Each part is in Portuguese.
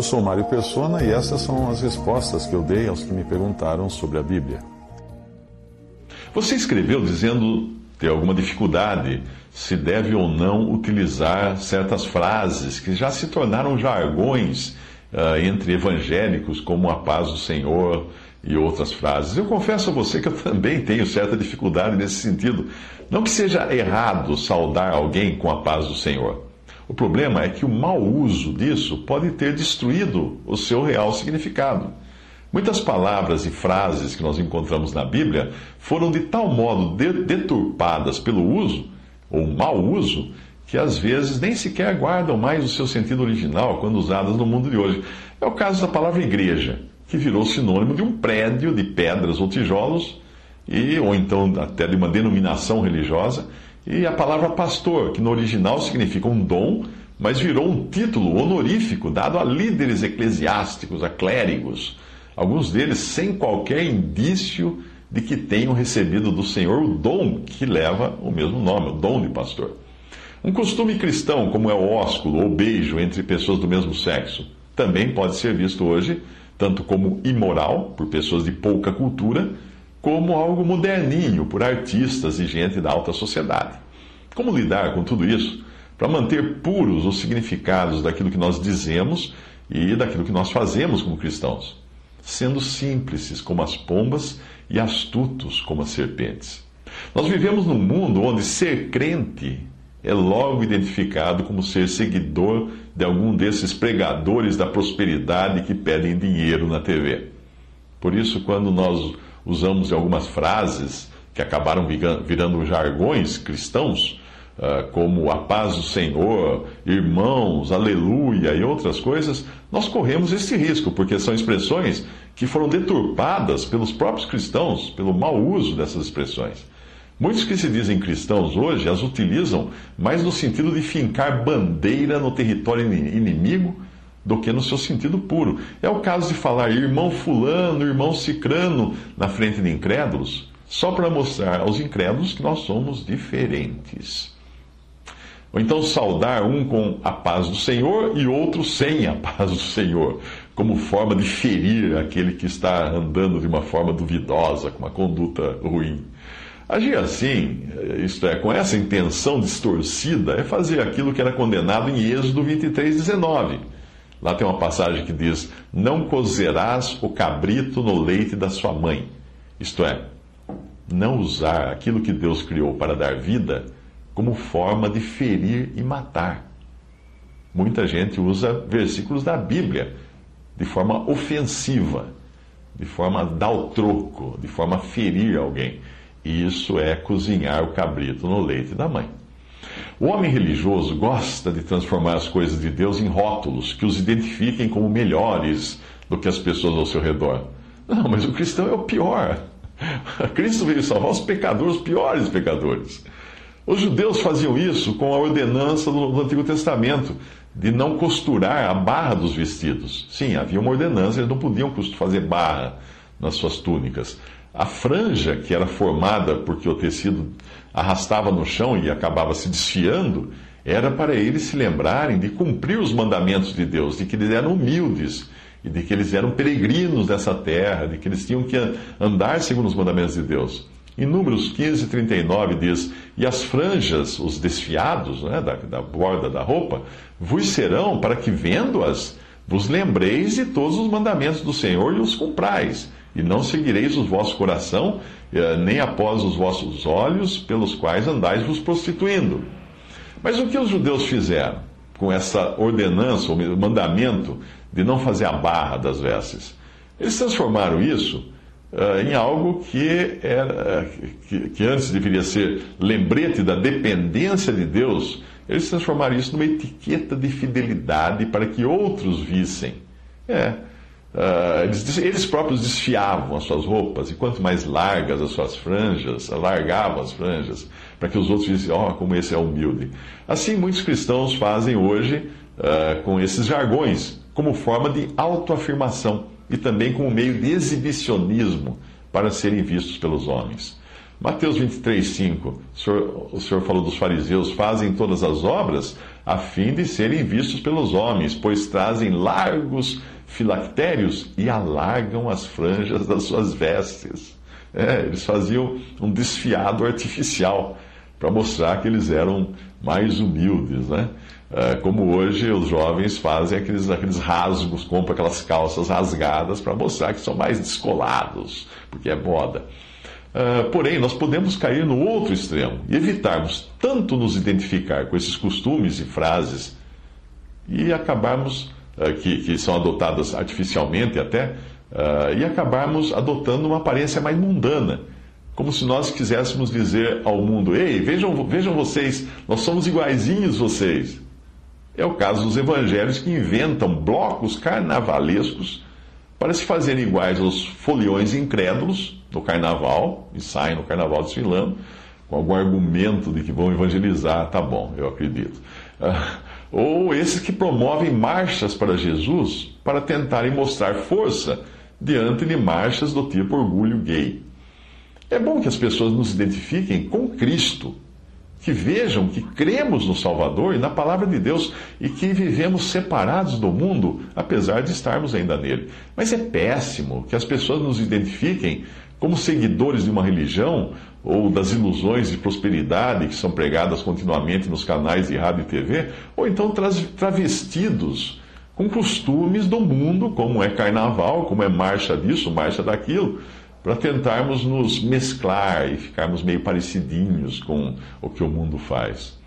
Eu sou Mário Persona e essas são as respostas que eu dei aos que me perguntaram sobre a Bíblia. Você escreveu dizendo ter alguma dificuldade se deve ou não utilizar certas frases que já se tornaram jargões uh, entre evangélicos, como a paz do Senhor e outras frases. Eu confesso a você que eu também tenho certa dificuldade nesse sentido. Não que seja errado saudar alguém com a paz do Senhor. O problema é que o mau uso disso pode ter destruído o seu real significado. Muitas palavras e frases que nós encontramos na Bíblia foram de tal modo deturpadas pelo uso, ou mau uso, que às vezes nem sequer guardam mais o seu sentido original quando usadas no mundo de hoje. É o caso da palavra igreja, que virou sinônimo de um prédio de pedras ou tijolos, e, ou então até de uma denominação religiosa, e a palavra pastor, que no original significa um dom, mas virou um título honorífico dado a líderes eclesiásticos, a clérigos alguns deles sem qualquer indício de que tenham recebido do Senhor o dom que leva o mesmo nome, o dom de pastor. Um costume cristão, como é o ósculo ou beijo entre pessoas do mesmo sexo, também pode ser visto hoje tanto como imoral, por pessoas de pouca cultura, como algo moderninho, por artistas e gente da alta sociedade. Como lidar com tudo isso para manter puros os significados daquilo que nós dizemos e daquilo que nós fazemos como cristãos? sendo simples como as pombas e astutos como as serpentes. Nós vivemos num mundo onde ser crente é logo identificado como ser seguidor de algum desses pregadores da prosperidade que pedem dinheiro na TV. Por isso, quando nós usamos algumas frases que acabaram virando jargões cristãos, ah, como a paz do Senhor, irmãos, aleluia e outras coisas, nós corremos esse risco, porque são expressões que foram deturpadas pelos próprios cristãos, pelo mau uso dessas expressões. Muitos que se dizem cristãos hoje as utilizam mais no sentido de fincar bandeira no território inimigo do que no seu sentido puro. É o caso de falar irmão fulano, irmão cicrano na frente de incrédulos, só para mostrar aos incrédulos que nós somos diferentes. Ou então saudar um com a paz do Senhor e outro sem a paz do Senhor, como forma de ferir aquele que está andando de uma forma duvidosa, com uma conduta ruim. Agir assim, isto é, com essa intenção distorcida, é fazer aquilo que era condenado em Êxodo 23, 19. Lá tem uma passagem que diz: Não cozerás o cabrito no leite da sua mãe. Isto é, não usar aquilo que Deus criou para dar vida como forma de ferir e matar. Muita gente usa versículos da Bíblia de forma ofensiva, de forma a dar o troco, de forma a ferir alguém. E isso é cozinhar o cabrito no leite da mãe. O homem religioso gosta de transformar as coisas de Deus em rótulos que os identifiquem como melhores do que as pessoas ao seu redor. Não, mas o cristão é o pior. Cristo veio salvar os pecadores, os piores pecadores. Os judeus faziam isso com a ordenança do, Antigo Testamento de não costurar a barra dos vestidos. Sim, havia uma ordenança, eles não podiam fazer barra nas suas túnicas. A franja, que era formada porque o tecido arrastava no chão e acabava se desfiando, era para eles se lembrarem de cumprir os mandamentos de Deus, de que eles eram humildes e de que eles eram peregrinos nessa terra, de que eles tinham que andar segundo os mandamentos de Deus. Em Números 15, 39 diz: E as franjas, os desfiados né, da, da borda da roupa, vos serão para que, vendo-as, vos lembreis de todos os mandamentos do Senhor e os cumprais, e não seguireis o vosso coração, eh, nem após os vossos olhos, pelos quais andais vos prostituindo. Mas o que os judeus fizeram com essa ordenança, ou mandamento de não fazer a barra das vestes? Eles transformaram isso uh, em algo que, era, que, que antes deveria ser lembrete da dependência de Deus, Eles transformaram isso numa etiqueta de fidelidade para que outros vissem. É. Uh, eles, próprios desfiavam as suas roupas, e quanto mais largas as suas franjas, alargavam as franjas, para que os outros vissem, ó, oh, como esse é humilde. Assim, muitos cristãos fazem hoje uh, com esses jargões, como forma de autoafirmação e também como meio de exibicionismo para serem vistos pelos homens. Mateus 23, 5, o senhor, o senhor falou dos fariseus, fazem todas as obras a fim de serem vistos pelos homens, pois trazem largos filactérios e alargam as franjas das suas vestes. É, eles faziam um desfiado artificial para mostrar que eles eram mais humildes, né? É, como hoje os jovens fazem aqueles, aqueles rasgos, compram aquelas calças rasgadas para mostrar que são mais descolados, porque é moda. Uh, porém, nós podemos cair no outro extremo e evitarmos tanto nos identificar com esses costumes e frases e acabarmos, que, que são adotadas artificialmente até, uh, e acabarmos adotando uma aparência mais mundana, como se nós quiséssemos dizer ao mundo: ei, vejam, vejam vocês, nós somos iguaizinhos vocês. É o caso dos evangelhos que inventam blocos carnavalescos para se fazerem iguais aos foliões incrédulos no carnaval, e saem no carnaval desfilando, com algum argumento de que vão evangelizar, tá bom, eu acredito. Ou esses que promovem marchas para Jesus para tentarem mostrar força diante de marchas do tipo orgulho gay. É bom que as pessoas nos identifiquem com Cristo que vejam que cremos no Salvador e na palavra de Deus e que vivemos separados do mundo, apesar de estarmos ainda nele. Mas é péssimo que as pessoas nos identifiquem como seguidores de uma religião ou das ilusões de prosperidade que são pregadas continuamente nos canais de rádio e TV, ou então travestidos com costumes do mundo, como é carnaval, como é marcha disso, marcha daquilo para tentarmos nos mesclar e ficarmos meio parecidinhos com o que o mundo faz.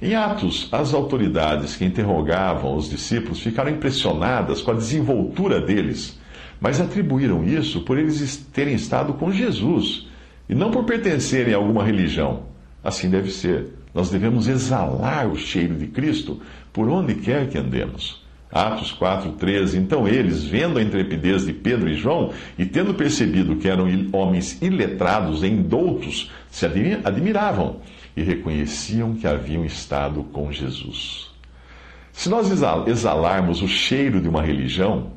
Em Atos, as autoridades que interrogavam os discípulos ficaram impressionadas com a desenvoltura deles, mas atribuíram isso por eles terem estado com Jesus e não por pertencerem a alguma religião. Assim deve ser. Nós devemos exalar o cheiro de Cristo por onde quer que andemos. Atos 4,13. Então eles, vendo a intrepidez de Pedro e João, e tendo percebido que eram homens iletrados e indoutos, se admiravam e reconheciam que haviam estado com Jesus. Se nós exalarmos o cheiro de uma religião,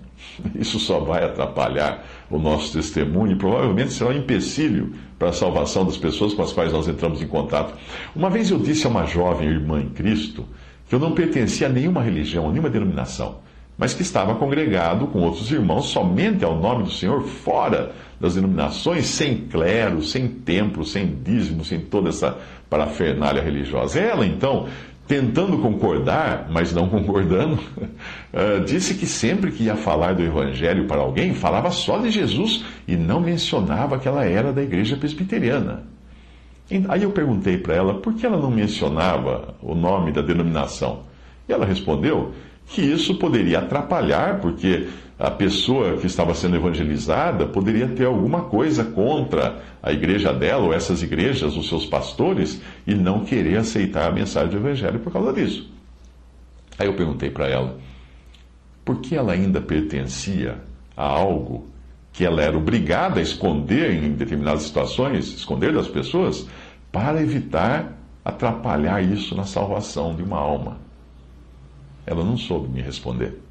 isso só vai atrapalhar o nosso testemunho e provavelmente será um empecilho para a salvação das pessoas com as quais nós entramos em contato. Uma vez eu disse a uma jovem irmã em Cristo que eu não pertencia a nenhuma religião, a nenhuma denominação, mas que estava congregado com outros irmãos somente ao nome do Senhor, fora das denominações, sem clero, sem templo, sem dízimo, sem toda essa parafernália religiosa. Ela, então, tentando concordar, mas não concordando, eh, disse que sempre que ia falar do Evangelho para alguém, falava só de Jesus e não mencionava que ela era da igreja presbiteriana. Aí eu perguntei para ela por que ela não mencionava o nome da denominação. E ela respondeu que isso poderia atrapalhar, porque a pessoa que estava sendo evangelizada poderia ter alguma coisa contra a igreja dela ou essas igrejas, os seus pastores, e não querer aceitar a mensagem do evangelho por causa disso. Aí eu perguntei para ela por que ela ainda pertencia a algo que ela era obrigada a esconder em determinadas situações, esconder das pessoas, para evitar atrapalhar isso na salvação de uma alma. Ela não soube me responder.